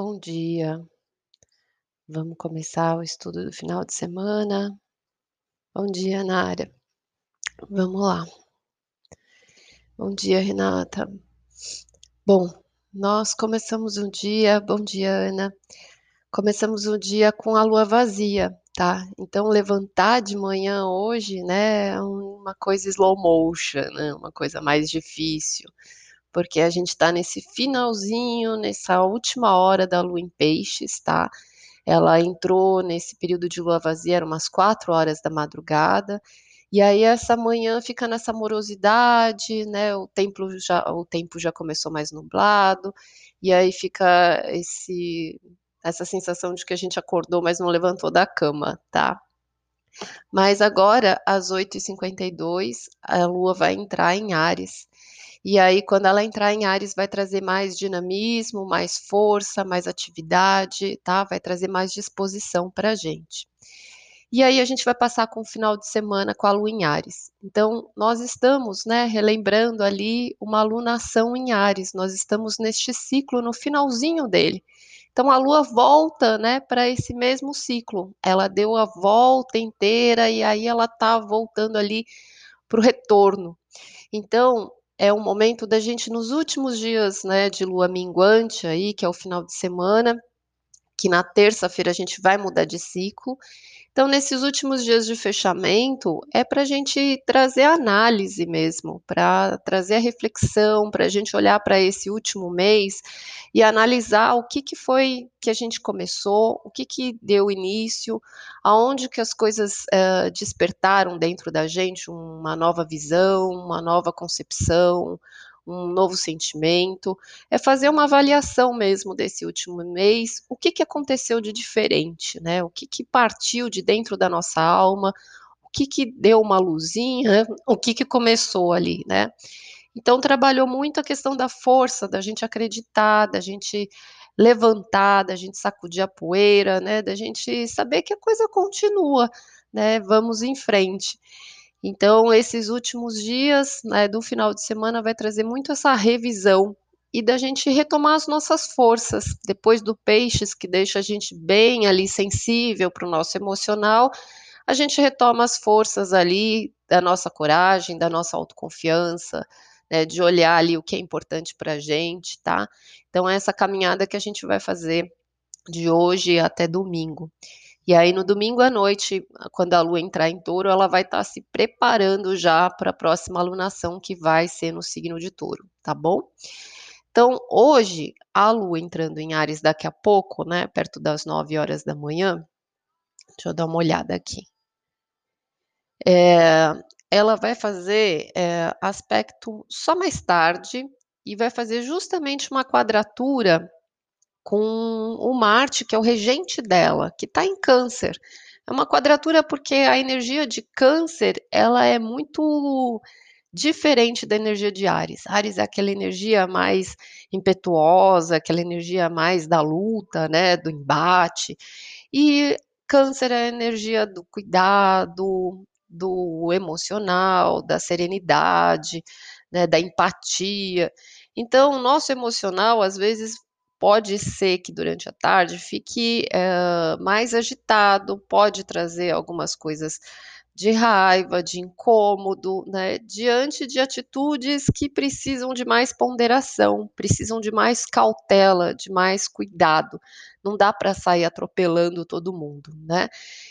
Bom dia. Vamos começar o estudo do final de semana. Bom dia, Nara. Vamos lá. Bom dia, Renata. Bom, nós começamos um dia. Bom dia, Ana. Começamos o dia com a lua vazia, tá? Então, levantar de manhã hoje, né, é uma coisa slow motion, né? Uma coisa mais difícil porque a gente está nesse finalzinho, nessa última hora da lua em peixes, tá? Ela entrou nesse período de lua vazia, eram umas quatro horas da madrugada, e aí essa manhã fica nessa morosidade, né? O tempo já, o tempo já começou mais nublado, e aí fica esse, essa sensação de que a gente acordou, mas não levantou da cama, tá? Mas agora, às 8h52, a lua vai entrar em Ares. E aí, quando ela entrar em Ares, vai trazer mais dinamismo, mais força, mais atividade, tá? Vai trazer mais disposição para a gente. E aí a gente vai passar com o final de semana com a Lua em Ares. Então, nós estamos, né, relembrando ali uma alunação em Ares. Nós estamos neste ciclo no finalzinho dele. Então a Lua volta, né, para esse mesmo ciclo. Ela deu a volta inteira e aí ela está voltando ali para o retorno. Então, é um momento da gente, nos últimos dias né, de lua minguante, aí, que é o final de semana, que na terça-feira a gente vai mudar de ciclo, então, nesses últimos dias de fechamento, é para a gente trazer análise mesmo, para trazer a reflexão, para a gente olhar para esse último mês e analisar o que, que foi que a gente começou, o que, que deu início, aonde que as coisas uh, despertaram dentro da gente uma nova visão, uma nova concepção, um novo sentimento, é fazer uma avaliação mesmo desse último mês, o que, que aconteceu de diferente, né? O que, que partiu de dentro da nossa alma, o que, que deu uma luzinha, o que, que começou ali, né? Então, trabalhou muito a questão da força, da gente acreditar, da gente levantar, da gente sacudir a poeira, né? Da gente saber que a coisa continua, né? Vamos em frente. Então, esses últimos dias né, do final de semana vai trazer muito essa revisão e da gente retomar as nossas forças. Depois do peixes, que deixa a gente bem ali sensível para o nosso emocional, a gente retoma as forças ali da nossa coragem, da nossa autoconfiança, né, de olhar ali o que é importante para a gente, tá? Então, é essa caminhada que a gente vai fazer de hoje até domingo. E aí, no domingo à noite, quando a lua entrar em touro, ela vai estar tá se preparando já para a próxima alunação, que vai ser no signo de touro, tá bom? Então, hoje, a lua entrando em Ares daqui a pouco, né, perto das 9 horas da manhã, deixa eu dar uma olhada aqui. É, ela vai fazer é, aspecto só mais tarde e vai fazer justamente uma quadratura com o Marte, que é o regente dela, que está em câncer. É uma quadratura porque a energia de câncer, ela é muito diferente da energia de Ares. Ares é aquela energia mais impetuosa, aquela energia mais da luta, né, do embate. E câncer é a energia do cuidado, do emocional, da serenidade, né, da empatia. Então, o nosso emocional, às vezes, pode ser que durante a tarde fique é, mais agitado, pode trazer algumas coisas de raiva, de incômodo, né, diante de atitudes que precisam de mais ponderação, precisam de mais cautela, de mais cuidado. Não dá para sair atropelando todo mundo, né?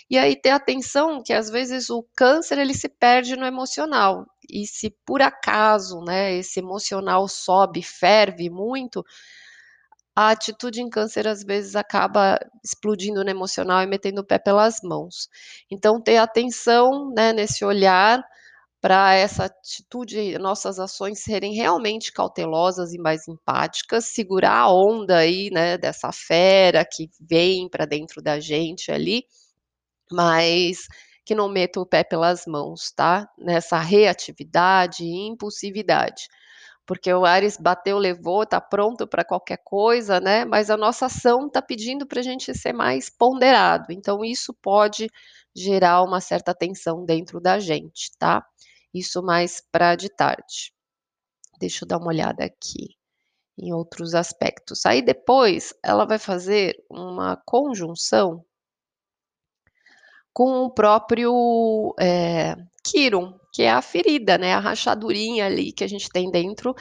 E aí ter atenção que às vezes o câncer ele se perde no emocional. E se por acaso, né, esse emocional sobe, ferve muito, a atitude em câncer às vezes acaba explodindo no emocional e metendo o pé pelas mãos. Então, ter atenção né, nesse olhar para essa atitude, nossas ações serem realmente cautelosas e mais empáticas, segurar a onda aí, né, dessa fera que vem para dentro da gente ali, mas que não meta o pé pelas mãos, tá? Nessa reatividade e impulsividade porque o Ares bateu, levou, está pronto para qualquer coisa, né? Mas a nossa ação está pedindo para a gente ser mais ponderado. Então, isso pode gerar uma certa tensão dentro da gente, tá? Isso mais para de tarde. Deixa eu dar uma olhada aqui. em outros aspectos. Aí depois ela vai fazer uma conjunção com o próprio é, Quirum, que é a ferida, né, a rachadurinha ali que a gente tem dentro,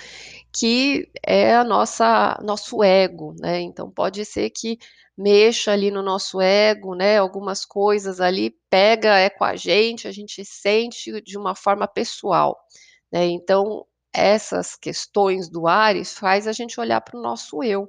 que é a nossa nosso ego, né? Então pode ser que mexa ali no nosso ego, né? Algumas coisas ali pega é com a gente, a gente sente de uma forma pessoal, né? Então essas questões do Ares faz a gente olhar para o nosso eu,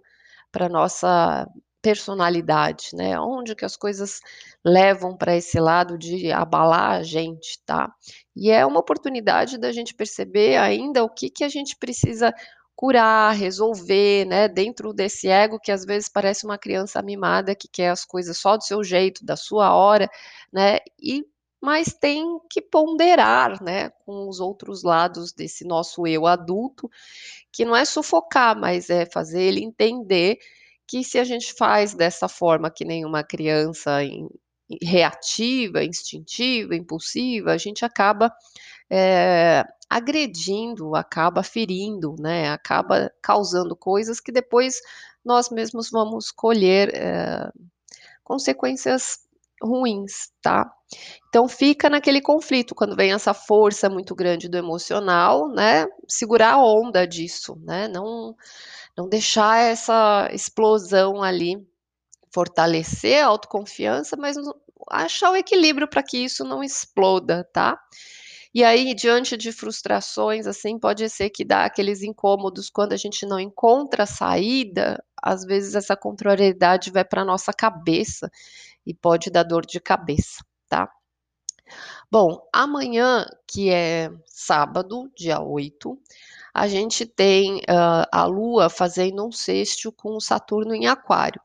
para nossa personalidade, né? Onde que as coisas levam para esse lado de abalar a gente, tá? E é uma oportunidade da gente perceber ainda o que que a gente precisa curar, resolver, né? Dentro desse ego que às vezes parece uma criança mimada que quer as coisas só do seu jeito, da sua hora, né? E mas tem que ponderar, né, com os outros lados desse nosso eu adulto, que não é sufocar, mas é fazer ele entender que se a gente faz dessa forma que nem uma criança em, reativa, instintiva, impulsiva, a gente acaba é, agredindo, acaba ferindo, né? Acaba causando coisas que depois nós mesmos vamos colher é, consequências ruins, tá? Então fica naquele conflito quando vem essa força muito grande do emocional, né? Segurar a onda disso, né? Não não deixar essa explosão ali, fortalecer a autoconfiança, mas achar o equilíbrio para que isso não exploda, tá? E aí, diante de frustrações, assim, pode ser que dá aqueles incômodos quando a gente não encontra a saída, às vezes essa contrariedade vai para nossa cabeça e pode dar dor de cabeça, tá? Bom, amanhã, que é sábado, dia 8, a gente tem uh, a Lua fazendo um sexto com o Saturno em Aquário.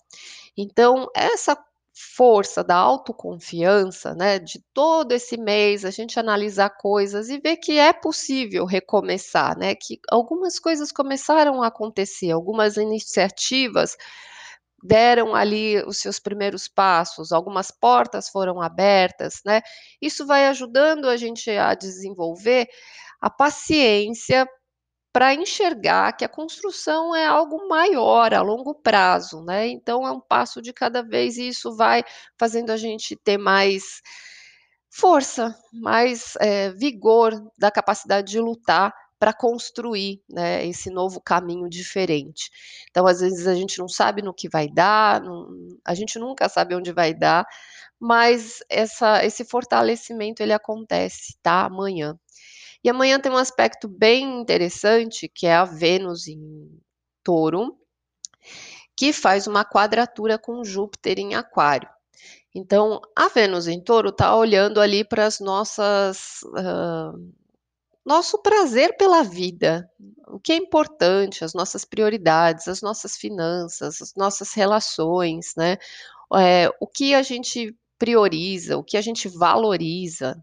Então, essa força da autoconfiança, né, de todo esse mês a gente analisar coisas e ver que é possível recomeçar, né, que algumas coisas começaram a acontecer, algumas iniciativas deram ali os seus primeiros passos, algumas portas foram abertas, né? Isso vai ajudando a gente a desenvolver a paciência para enxergar que a construção é algo maior, a longo prazo, né? Então é um passo de cada vez e isso vai fazendo a gente ter mais força, mais é, vigor da capacidade de lutar para construir né, esse novo caminho diferente. Então, às vezes, a gente não sabe no que vai dar, não, a gente nunca sabe onde vai dar, mas essa, esse fortalecimento ele acontece, tá? Amanhã. E amanhã tem um aspecto bem interessante, que é a Vênus em touro, que faz uma quadratura com Júpiter em aquário. Então, a Vênus em touro está olhando ali para as nossas. Uh, nosso prazer pela vida, o que é importante, as nossas prioridades, as nossas finanças, as nossas relações, né? É, o que a gente prioriza, o que a gente valoriza,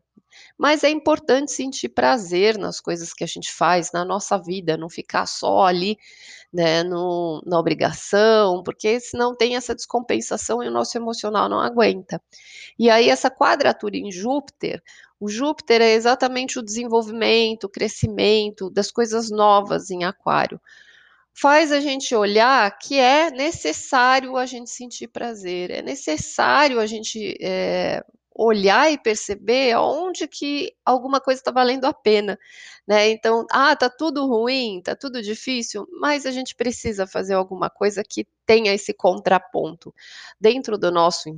mas é importante sentir prazer nas coisas que a gente faz na nossa vida, não ficar só ali né, no, na obrigação, porque senão tem essa descompensação e o nosso emocional não aguenta. E aí, essa quadratura em Júpiter, o Júpiter é exatamente o desenvolvimento, o crescimento das coisas novas em Aquário. Faz a gente olhar que é necessário a gente sentir prazer, é necessário a gente é, olhar e perceber onde que alguma coisa está valendo a pena, né? Então, ah, tá tudo ruim, tá tudo difícil, mas a gente precisa fazer alguma coisa que tenha esse contraponto dentro do nosso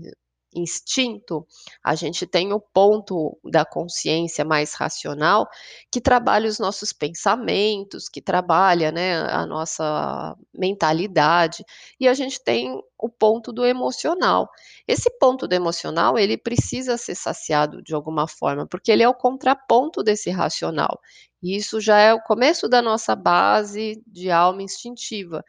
instinto, a gente tem o ponto da consciência mais racional que trabalha os nossos pensamentos, que trabalha né, a nossa mentalidade, e a gente tem o ponto do emocional. Esse ponto do emocional, ele precisa ser saciado de alguma forma, porque ele é o contraponto desse racional. E isso já é o começo da nossa base de alma instintiva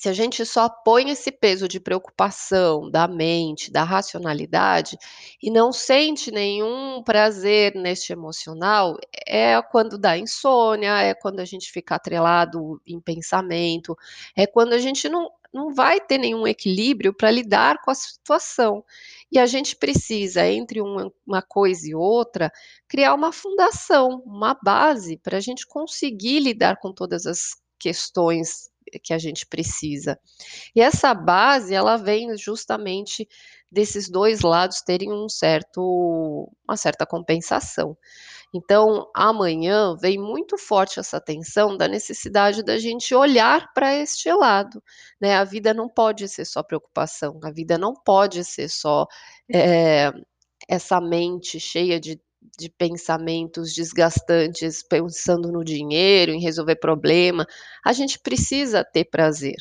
se a gente só põe esse peso de preocupação da mente, da racionalidade, e não sente nenhum prazer neste emocional, é quando dá insônia, é quando a gente fica atrelado em pensamento, é quando a gente não, não vai ter nenhum equilíbrio para lidar com a situação. E a gente precisa, entre uma, uma coisa e outra, criar uma fundação, uma base para a gente conseguir lidar com todas as questões que a gente precisa. E essa base, ela vem justamente desses dois lados terem um certo, uma certa compensação. Então, amanhã vem muito forte essa tensão da necessidade da gente olhar para este lado. Né? A vida não pode ser só preocupação, a vida não pode ser só é, essa mente cheia de de pensamentos desgastantes, pensando no dinheiro, em resolver problema, a gente precisa ter prazer.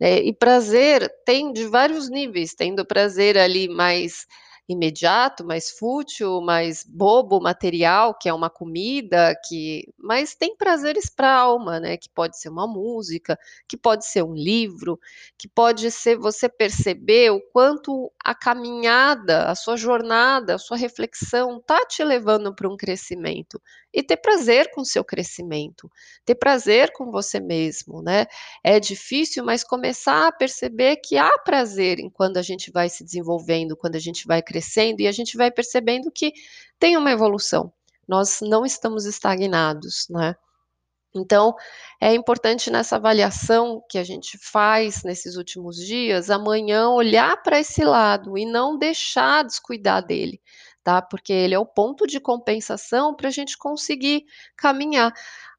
Né? E prazer tem de vários níveis, tendo prazer ali mais imediato, mais fútil, mais bobo, material, que é uma comida, que mas tem prazeres para a alma, né? Que pode ser uma música, que pode ser um livro, que pode ser você perceber o quanto a caminhada, a sua jornada, a sua reflexão tá te levando para um crescimento e ter prazer com o seu crescimento, ter prazer com você mesmo, né? É difícil, mas começar a perceber que há prazer em quando a gente vai se desenvolvendo, quando a gente vai crescendo e a gente vai percebendo que tem uma evolução. Nós não estamos estagnados, né? Então, é importante nessa avaliação que a gente faz nesses últimos dias, amanhã olhar para esse lado e não deixar descuidar dele tá? Porque ele é o ponto de compensação para a gente conseguir caminhar.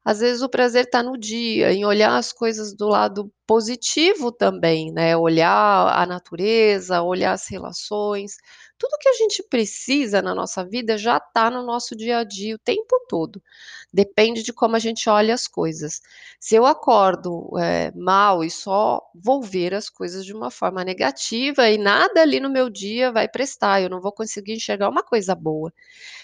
Às vezes o prazer está no dia, em olhar as coisas do lado positivo também, né? Olhar a natureza, olhar as relações, tudo que a gente precisa na nossa vida já está no nosso dia a dia o tempo todo. Depende de como a gente olha as coisas. Se eu acordo é, mal e só vou ver as coisas de uma forma negativa e nada ali no meu dia vai prestar, eu não vou conseguir enxergar uma coisa boa.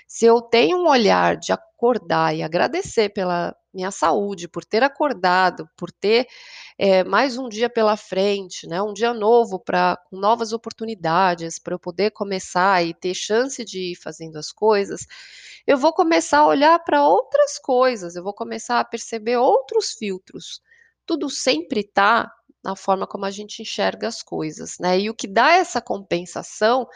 Se eu tenho um olhar de acordar e agradecer pela minha saúde, por ter acordado, por ter é, mais um dia pela frente, né, um dia novo para com novas oportunidades, para eu poder começar e ter chance de ir fazendo as coisas, eu vou começar a olhar para outras coisas, eu vou começar a perceber outros filtros. Tudo sempre está na forma como a gente enxerga as coisas, né? E o que dá essa compensação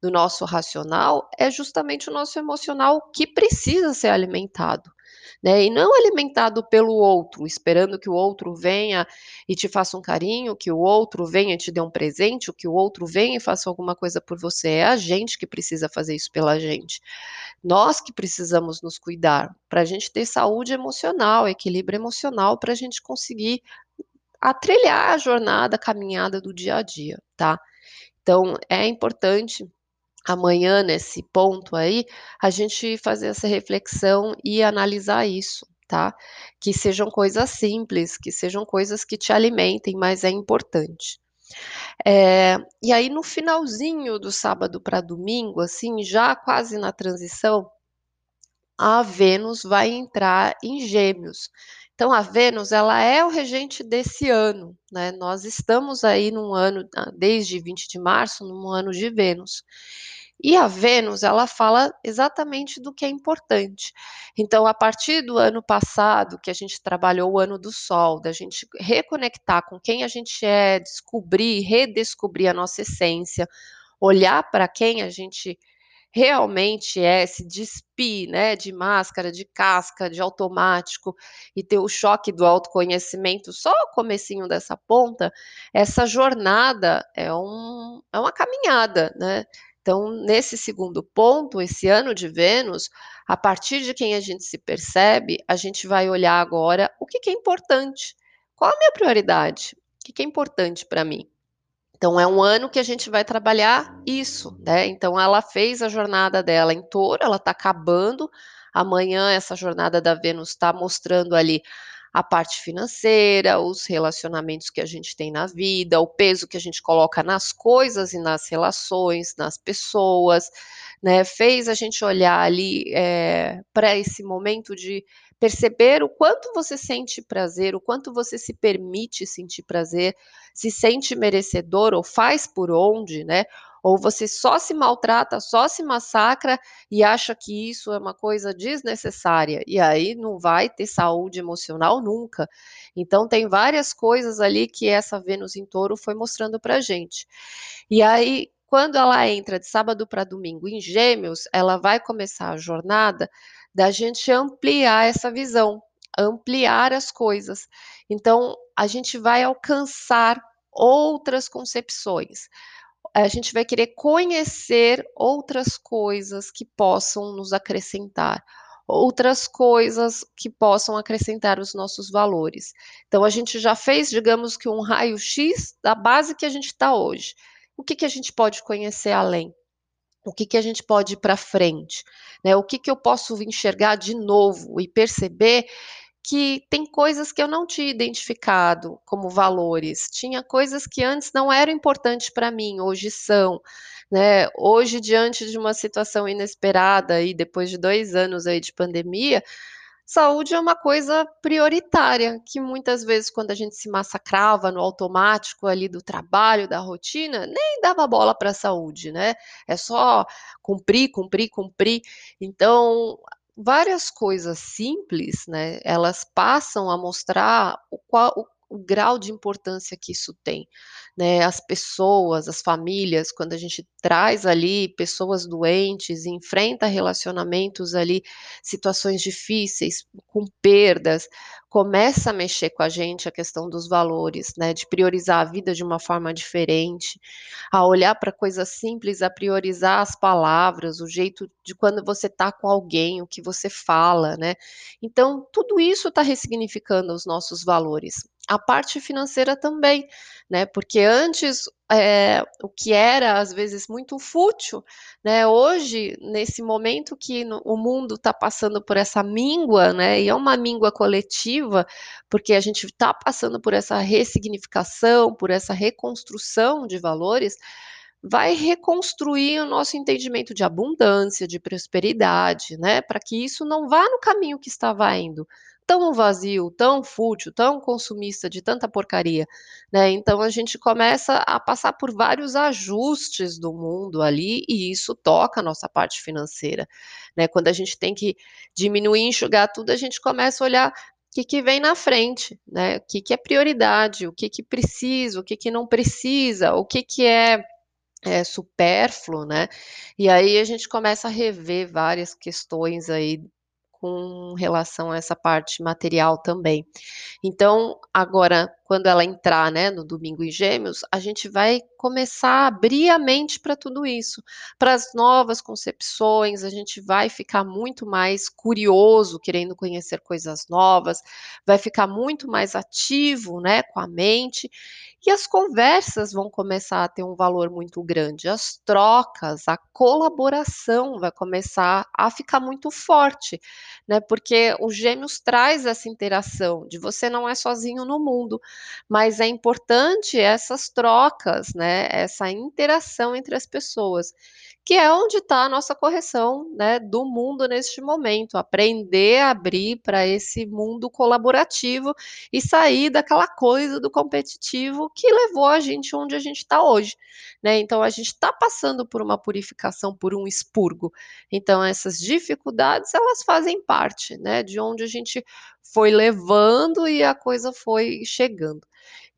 do nosso racional é justamente o nosso emocional que precisa ser alimentado. Né, e não alimentado pelo outro, esperando que o outro venha e te faça um carinho, que o outro venha e te dê um presente, que o outro venha e faça alguma coisa por você. É a gente que precisa fazer isso pela gente. Nós que precisamos nos cuidar para a gente ter saúde emocional, equilíbrio emocional, para a gente conseguir a trilhar a jornada, a caminhada do dia a dia, tá? Então, é importante amanhã, nesse ponto aí, a gente fazer essa reflexão e analisar isso, tá? Que sejam coisas simples, que sejam coisas que te alimentem, mas é importante. É, e aí, no finalzinho do sábado para domingo, assim, já quase na transição, a Vênus vai entrar em Gêmeos. Então, a Vênus, ela é o regente desse ano, né? Nós estamos aí num ano, ah, desde 20 de março, num ano de Vênus. E a Vênus, ela fala exatamente do que é importante. Então, a partir do ano passado, que a gente trabalhou o ano do Sol, da gente reconectar com quem a gente é, descobrir, redescobrir a nossa essência, olhar para quem a gente realmente é, se despir, né, de máscara, de casca, de automático e ter o choque do autoconhecimento só o comecinho dessa ponta, essa jornada é, um, é uma caminhada, né? Então, nesse segundo ponto, esse ano de Vênus, a partir de quem a gente se percebe, a gente vai olhar agora o que, que é importante. Qual a minha prioridade? O que, que é importante para mim? Então, é um ano que a gente vai trabalhar isso, né? Então, ela fez a jornada dela em touro, ela está acabando. Amanhã, essa jornada da Vênus está mostrando ali a parte financeira, os relacionamentos que a gente tem na vida, o peso que a gente coloca nas coisas e nas relações, nas pessoas, né? Fez a gente olhar ali é, para esse momento de perceber o quanto você sente prazer, o quanto você se permite sentir prazer, se sente merecedor ou faz por onde, né? Ou você só se maltrata, só se massacra e acha que isso é uma coisa desnecessária, e aí não vai ter saúde emocional nunca. Então, tem várias coisas ali que essa Vênus em touro foi mostrando para gente. E aí, quando ela entra de sábado para domingo em Gêmeos, ela vai começar a jornada da gente ampliar essa visão. ampliar as coisas. Então, a gente vai alcançar outras concepções. A gente vai querer conhecer outras coisas que possam nos acrescentar, outras coisas que possam acrescentar os nossos valores. Então, a gente já fez, digamos que um raio-x da base que a gente está hoje. O que, que a gente pode conhecer além? O que, que a gente pode ir para frente? Né? O que, que eu posso enxergar de novo e perceber que tem coisas que eu não tinha identificado como valores. Tinha coisas que antes não eram importantes para mim, hoje são. Né? Hoje, diante de uma situação inesperada e depois de dois anos aí de pandemia, saúde é uma coisa prioritária, que muitas vezes, quando a gente se massacrava no automático ali do trabalho, da rotina, nem dava bola para a saúde, né? É só cumprir, cumprir, cumprir. Então, várias coisas simples, né? Elas passam a mostrar o qual. O, o grau de importância que isso tem, né? As pessoas, as famílias, quando a gente traz ali pessoas doentes, enfrenta relacionamentos ali, situações difíceis, com perdas, começa a mexer com a gente a questão dos valores, né? De priorizar a vida de uma forma diferente, a olhar para coisas simples, a priorizar as palavras, o jeito de quando você está com alguém, o que você fala, né? Então, tudo isso está ressignificando os nossos valores a parte financeira também, né? Porque antes é, o que era às vezes muito fútil, né? Hoje, nesse momento que no, o mundo está passando por essa míngua, né? E é uma míngua coletiva, porque a gente está passando por essa ressignificação, por essa reconstrução de valores vai reconstruir o nosso entendimento de abundância, de prosperidade, né? Para que isso não vá no caminho que estava indo, tão vazio, tão fútil, tão consumista de tanta porcaria, né? Então a gente começa a passar por vários ajustes do mundo ali e isso toca a nossa parte financeira, né? Quando a gente tem que diminuir, enxugar tudo, a gente começa a olhar o que, que vem na frente, né? O que, que é prioridade, o que, que precisa, o que, que não precisa, o que, que é é, supérfluo, né? E aí a gente começa a rever várias questões aí com relação a essa parte material também. Então, agora, quando ela entrar, né, no domingo em Gêmeos, a gente vai começar a abrir a mente para tudo isso, para as novas concepções, a gente vai ficar muito mais curioso, querendo conhecer coisas novas, vai ficar muito mais ativo, né, com a mente, e as conversas vão começar a ter um valor muito grande, as trocas, a colaboração vai começar a ficar muito forte, né? Porque o Gêmeos traz essa interação de você não é sozinho no mundo, mas é importante essas trocas, né? Essa interação entre as pessoas que é onde está a nossa correção né, do mundo neste momento. Aprender a abrir para esse mundo colaborativo e sair daquela coisa do competitivo que levou a gente onde a gente está hoje. Né? Então, a gente está passando por uma purificação, por um expurgo. Então, essas dificuldades, elas fazem parte né, de onde a gente foi levando e a coisa foi chegando.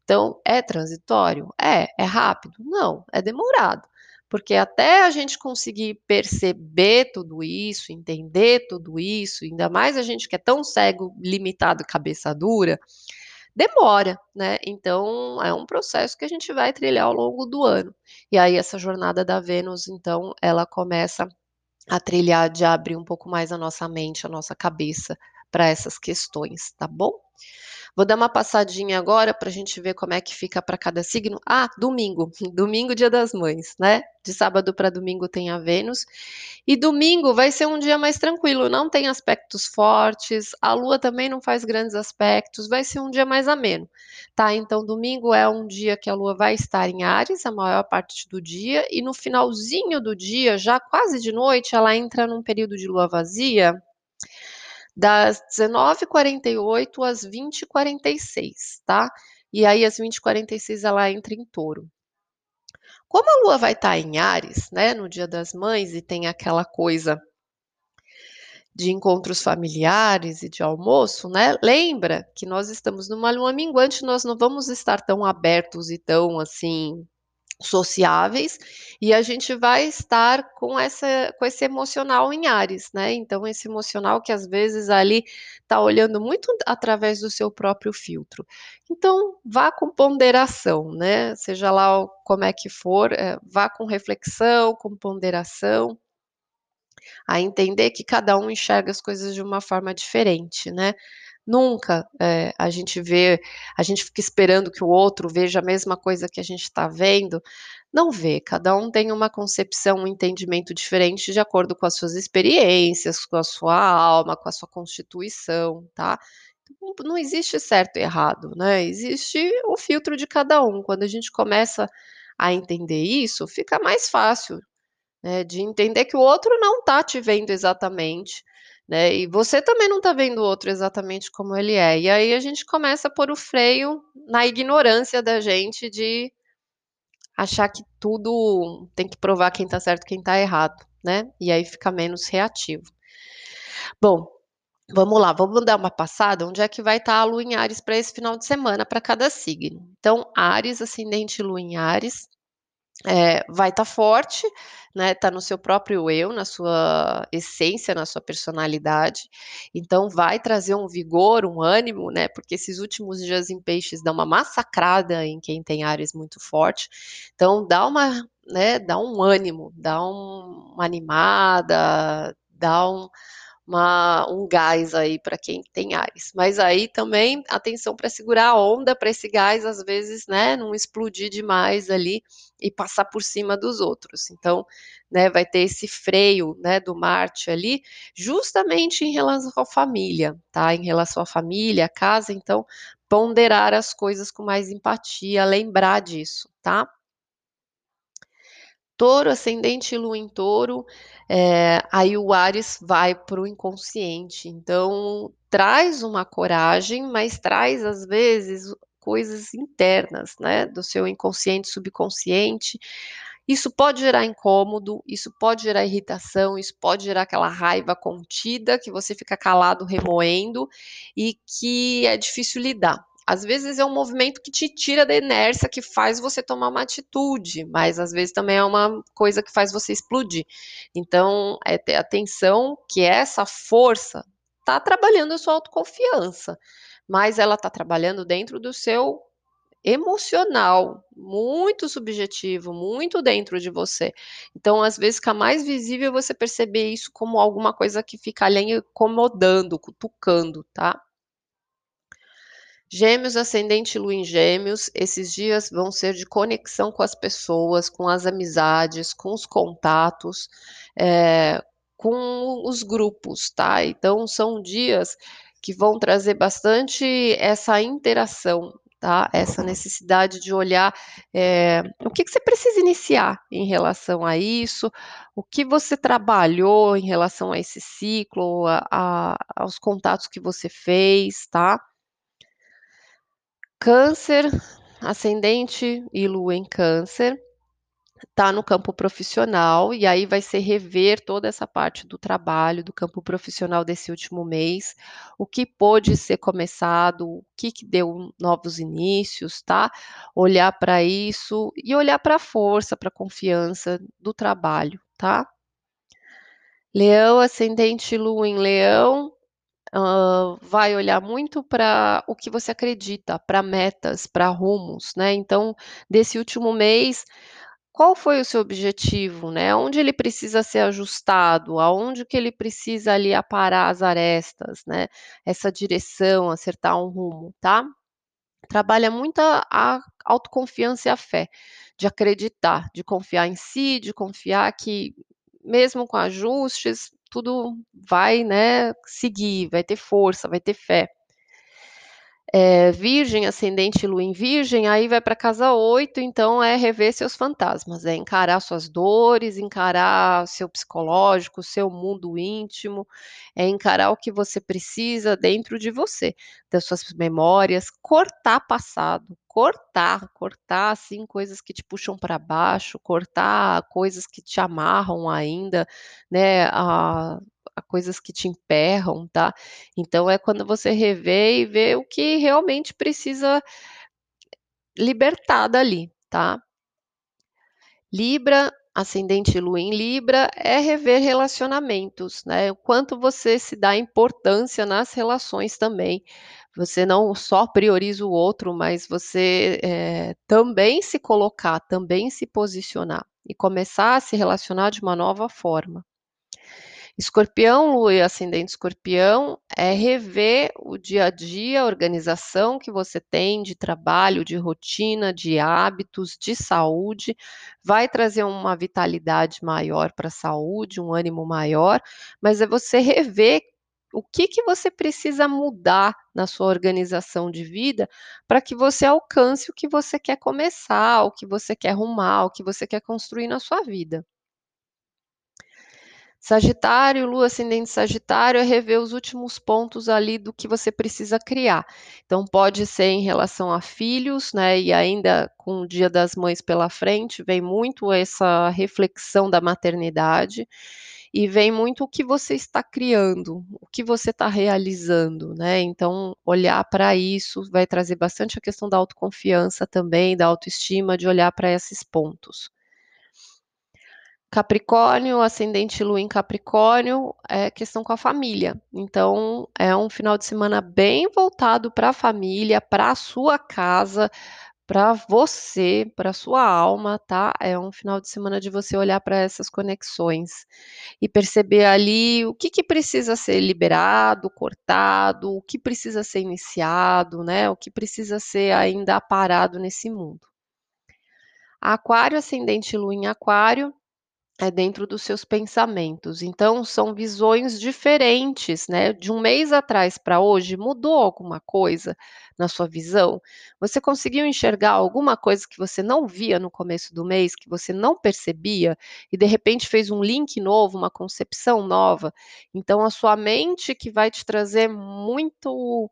Então, é transitório? É. É rápido? Não. É demorado. Porque até a gente conseguir perceber tudo isso, entender tudo isso, ainda mais a gente que é tão cego, limitado, cabeça dura, demora, né? Então é um processo que a gente vai trilhar ao longo do ano. E aí essa jornada da Vênus, então, ela começa a trilhar de abrir um pouco mais a nossa mente, a nossa cabeça para essas questões, tá bom? Vou dar uma passadinha agora para a gente ver como é que fica para cada signo. Ah, domingo. Domingo, dia das mães, né? De sábado para domingo tem a Vênus. E domingo vai ser um dia mais tranquilo, não tem aspectos fortes, a lua também não faz grandes aspectos, vai ser um dia mais ameno, tá? Então, domingo é um dia que a lua vai estar em Ares a maior parte do dia, e no finalzinho do dia, já quase de noite, ela entra num período de lua vazia das 19h48 às 20h46, tá? E aí, às 20h46, ela entra em touro. Como a lua vai estar tá em Ares, né, no Dia das Mães, e tem aquela coisa de encontros familiares e de almoço, né? Lembra que nós estamos numa lua minguante, nós não vamos estar tão abertos e tão assim sociáveis, e a gente vai estar com essa com esse emocional em Áries, né, então esse emocional que às vezes ali está olhando muito através do seu próprio filtro. Então vá com ponderação, né, seja lá como é que for, eh, vá com reflexão, com ponderação a entender que cada um enxerga as coisas de uma forma diferente, né. Nunca, eh, a gente vê a gente fica esperando que o outro veja a mesma coisa que a gente está vendo, não vê, cada um tem uma concepção, um entendimento diferente de acordo com as suas experiências, com a sua alma, com a sua constituição, tá. Não não existe certo e errado, né, existe o filtro de cada um, quando a gente começa a entender isso, fica mais fácil, né, de entender que o outro não está te vendo exatamente, né, e você também não está vendo o outro exatamente como ele é, e aí a gente começa a pôr o freio na ignorância da gente de achar que tudo tem que provar quem está certo, quem está errado, né, e aí fica menos reativo. Bom, vamos lá, vamos dar uma passada onde é que vai estar a lua em Áries para esse final de semana para cada signo. Então Áries, ascendente lua em Áries, eh, vai estar forte, né, tá no seu próprio eu, na sua essência, na sua personalidade, então vai trazer um vigor, um ânimo, né, porque esses últimos dias em peixes dão uma massacrada em quem tem Áries muito forte, então dá uma, né, dá um ânimo, dá um uma animada, dá um uma um gás aí para quem tem Áries, mas aí também atenção para segurar a onda para esse gás às vezes, né, não explodir demais ali e passar por cima dos outros, então, né, vai ter esse freio, né, do Marte ali, justamente em relação à família, tá, em relação à família, à casa, então ponderar as coisas com mais empatia, lembrar disso, tá. Touro, ascendente e lua em touro, eh, aí o Áries vai para o inconsciente, então traz uma coragem, mas traz às vezes coisas internas, né, do seu inconsciente, subconsciente, isso pode gerar incômodo, isso pode gerar irritação, isso pode gerar aquela raiva contida que você fica calado remoendo, e que é difícil lidar. Às vezes é um movimento que te tira da inércia, que faz você tomar uma atitude, mas às vezes também é uma coisa que faz você explodir. Então, é ter atenção que essa força está trabalhando a sua autoconfiança, mas ela está trabalhando dentro do seu emocional, muito subjetivo, muito dentro de você. Então, às vezes fica mais visível você perceber isso como alguma coisa que fica ali incomodando, cutucando, tá. Gêmeos, ascendente lua em gêmeos, esses dias vão ser de conexão com as pessoas, com as amizades, com os contatos, eh, com os grupos, tá. Então são dias que vão trazer bastante essa interação, tá, essa necessidade de olhar, eh, o que que você precisa iniciar em relação a isso, o que você trabalhou em relação a esse ciclo, a a aos contatos que você fez, tá. Câncer, ascendente e lua em câncer, tá no campo profissional, e aí vai ser rever toda essa parte do trabalho, do campo profissional desse último mês, o que pôde ser começado, o que que deu novos inícios, tá. Olhar para isso e olhar para a força, para a confiança do trabalho, tá. Leão, ascendente lua em leão, vai olhar muito para o que você acredita, para metas, para rumos, né, então, desse último mês, qual foi o seu objetivo, né, aonde ele precisa ser ajustado, aonde que ele precisa ali aparar as arestas, né, essa direção, acertar um rumo, tá. Trabalha muito a autoconfiança e a fé, de acreditar, de confiar em si, de confiar que mesmo com ajustes, tudo vai, né, seguir, vai ter força, vai ter fé. Eh, virgem, ascendente lua em virgem, aí vai para casa 8, então é rever seus fantasmas, é encarar suas dores, encarar seu psicológico, seu mundo íntimo, é encarar o que você precisa dentro de você, das suas memórias, cortar passado, cortar, cortar, assim, coisas que te puxam para baixo, cortar coisas que te amarram ainda, né, a a coisas que te emperram, tá. Então é quando você rever e ver o que realmente precisa libertar dali, tá. Libra, ascendente Lua em Libra, é rever relacionamentos, né, o quanto você se dá importância nas relações também. Você não só prioriza o outro, mas você, eh, também se colocar, também se posicionar e começar a se relacionar de uma nova forma. Escorpião, Lua e ascendente Escorpião, é rever o dia a dia, a organização que você tem de trabalho, de rotina, de hábitos, de saúde, vai trazer uma vitalidade maior para a saúde, um ânimo maior, mas é você rever o que que você precisa mudar na sua organização de vida, para que você alcance o que você quer começar, o que você quer arrumar, o que você quer construir na sua vida. Sagitário, Lua ascendente Sagitário é rever os últimos pontos ali do que você precisa criar. Então pode ser em relação a filhos, né, e ainda com o Dia das Mães pela frente, vem muito essa reflexão da maternidade, e vem muito o que você está criando, o que você está realizando, né, então olhar para isso vai trazer bastante a questão da autoconfiança também, da autoestima, de olhar para esses pontos. Capricórnio, ascendente Lua em Capricórnio, é questão com a família. Então, é um final de semana bem voltado para a família, para a sua casa, para você, para sua alma, tá? É um final de semana de você olhar para essas conexões e perceber ali o que que precisa ser liberado, cortado, o que precisa ser iniciado, né? O que precisa ser ainda aparado nesse mundo. Aquário, ascendente Lua em Aquário, é dentro dos seus pensamentos. Então, são visões diferentes, né? De um mês atrás para hoje, mudou alguma coisa na sua visão? Você conseguiu enxergar alguma coisa que você não via no começo do mês, que você não percebia, e de repente fez um link novo, uma concepção nova? Então, a sua mente que vai te trazer muito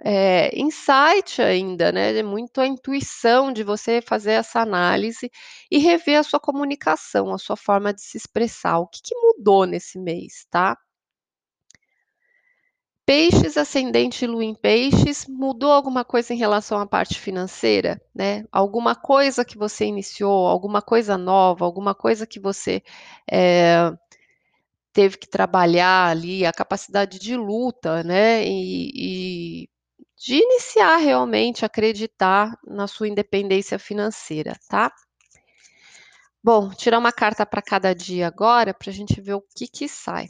é, insight ainda, né, muito a intuição de você fazer essa análise e rever a sua comunicação, a sua forma de se expressar, o que que mudou nesse mês, tá? Peixes, ascendente Lua em Peixes, mudou alguma coisa em relação à parte financeira, né? Alguma coisa que você iniciou, alguma coisa nova, alguma coisa que você, eh, teve que trabalhar ali, a capacidade de luta, né, e e de iniciar realmente acreditar na sua independência financeira, tá? Bom, tirar uma carta para cada dia agora, para a gente ver o que que sai.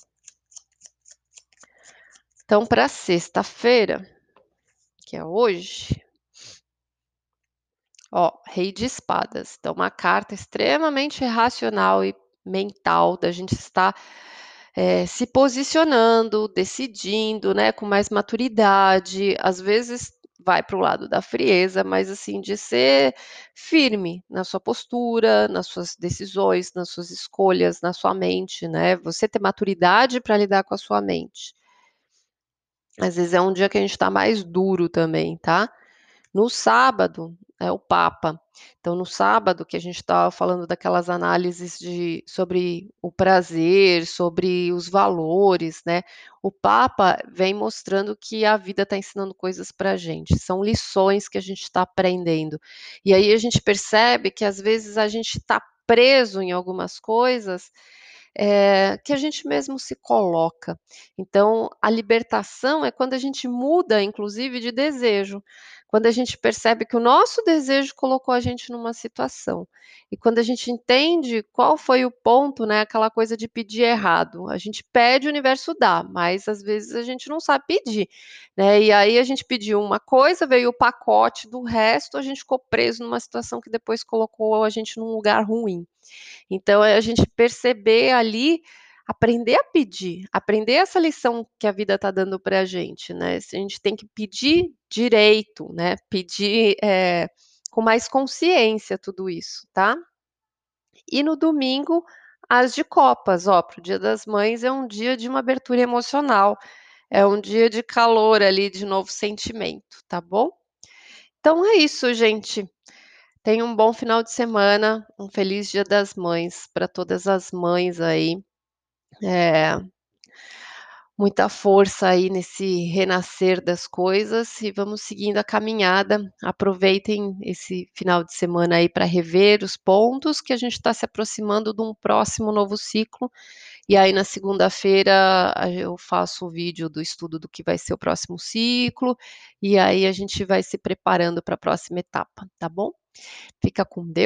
Então, para sexta-feira, que é hoje, ó, Rei de Espadas. Então, uma carta extremamente racional e mental da gente estar eh, se posicionando, decidindo, né, com mais maturidade. Às vezes vai para o lado da frieza, mas assim, de ser firme na sua postura, nas suas decisões, nas suas escolhas, na sua mente, né? Você ter maturidade para lidar com a sua mente. Às vezes é um dia que a gente está mais duro também, tá? No sábado é o Papa. Então, no sábado, que a gente estava falando daquelas análises de sobre o prazer, sobre os valores, né? O Papa vem mostrando que a vida está ensinando coisas para a gente, são lições que a gente está aprendendo. E aí a gente percebe que às vezes a gente está preso em algumas coisas eh, que a gente mesmo se coloca. Então, a libertação é quando a gente muda, inclusive, de desejo. Quando a gente percebe que o nosso desejo colocou a gente numa situação. E quando a gente entende qual foi o ponto, né, aquela coisa de pedir errado. A gente pede, o universo dá, mas às vezes a gente não sabe pedir, né? E aí a gente pediu uma coisa, veio o pacote do resto, a gente ficou preso numa situação que depois colocou a gente num lugar ruim. Então é a gente perceber ali, aprender a pedir, aprender essa lição que a vida está dando para a gente, né? A gente tem que pedir direito, né? Pedir eh, com mais consciência tudo isso, tá? E no domingo, as de copas, ó, para o Dia das Mães é um dia de uma abertura emocional, é um dia de calor ali, de novo sentimento, tá bom? Então é isso, gente. Tenha um bom final de semana, um feliz Dia das Mães para todas as mães aí. É. muita força aí nesse renascer das coisas e vamos seguindo a caminhada. Aproveitem esse final de semana aí para rever os pontos que a gente está se aproximando de um próximo novo ciclo. E aí na segunda-feira eu faço o vídeo do estudo do que vai ser o próximo ciclo e aí a gente vai se preparando para a próxima etapa, tá bom? Fica com Deus.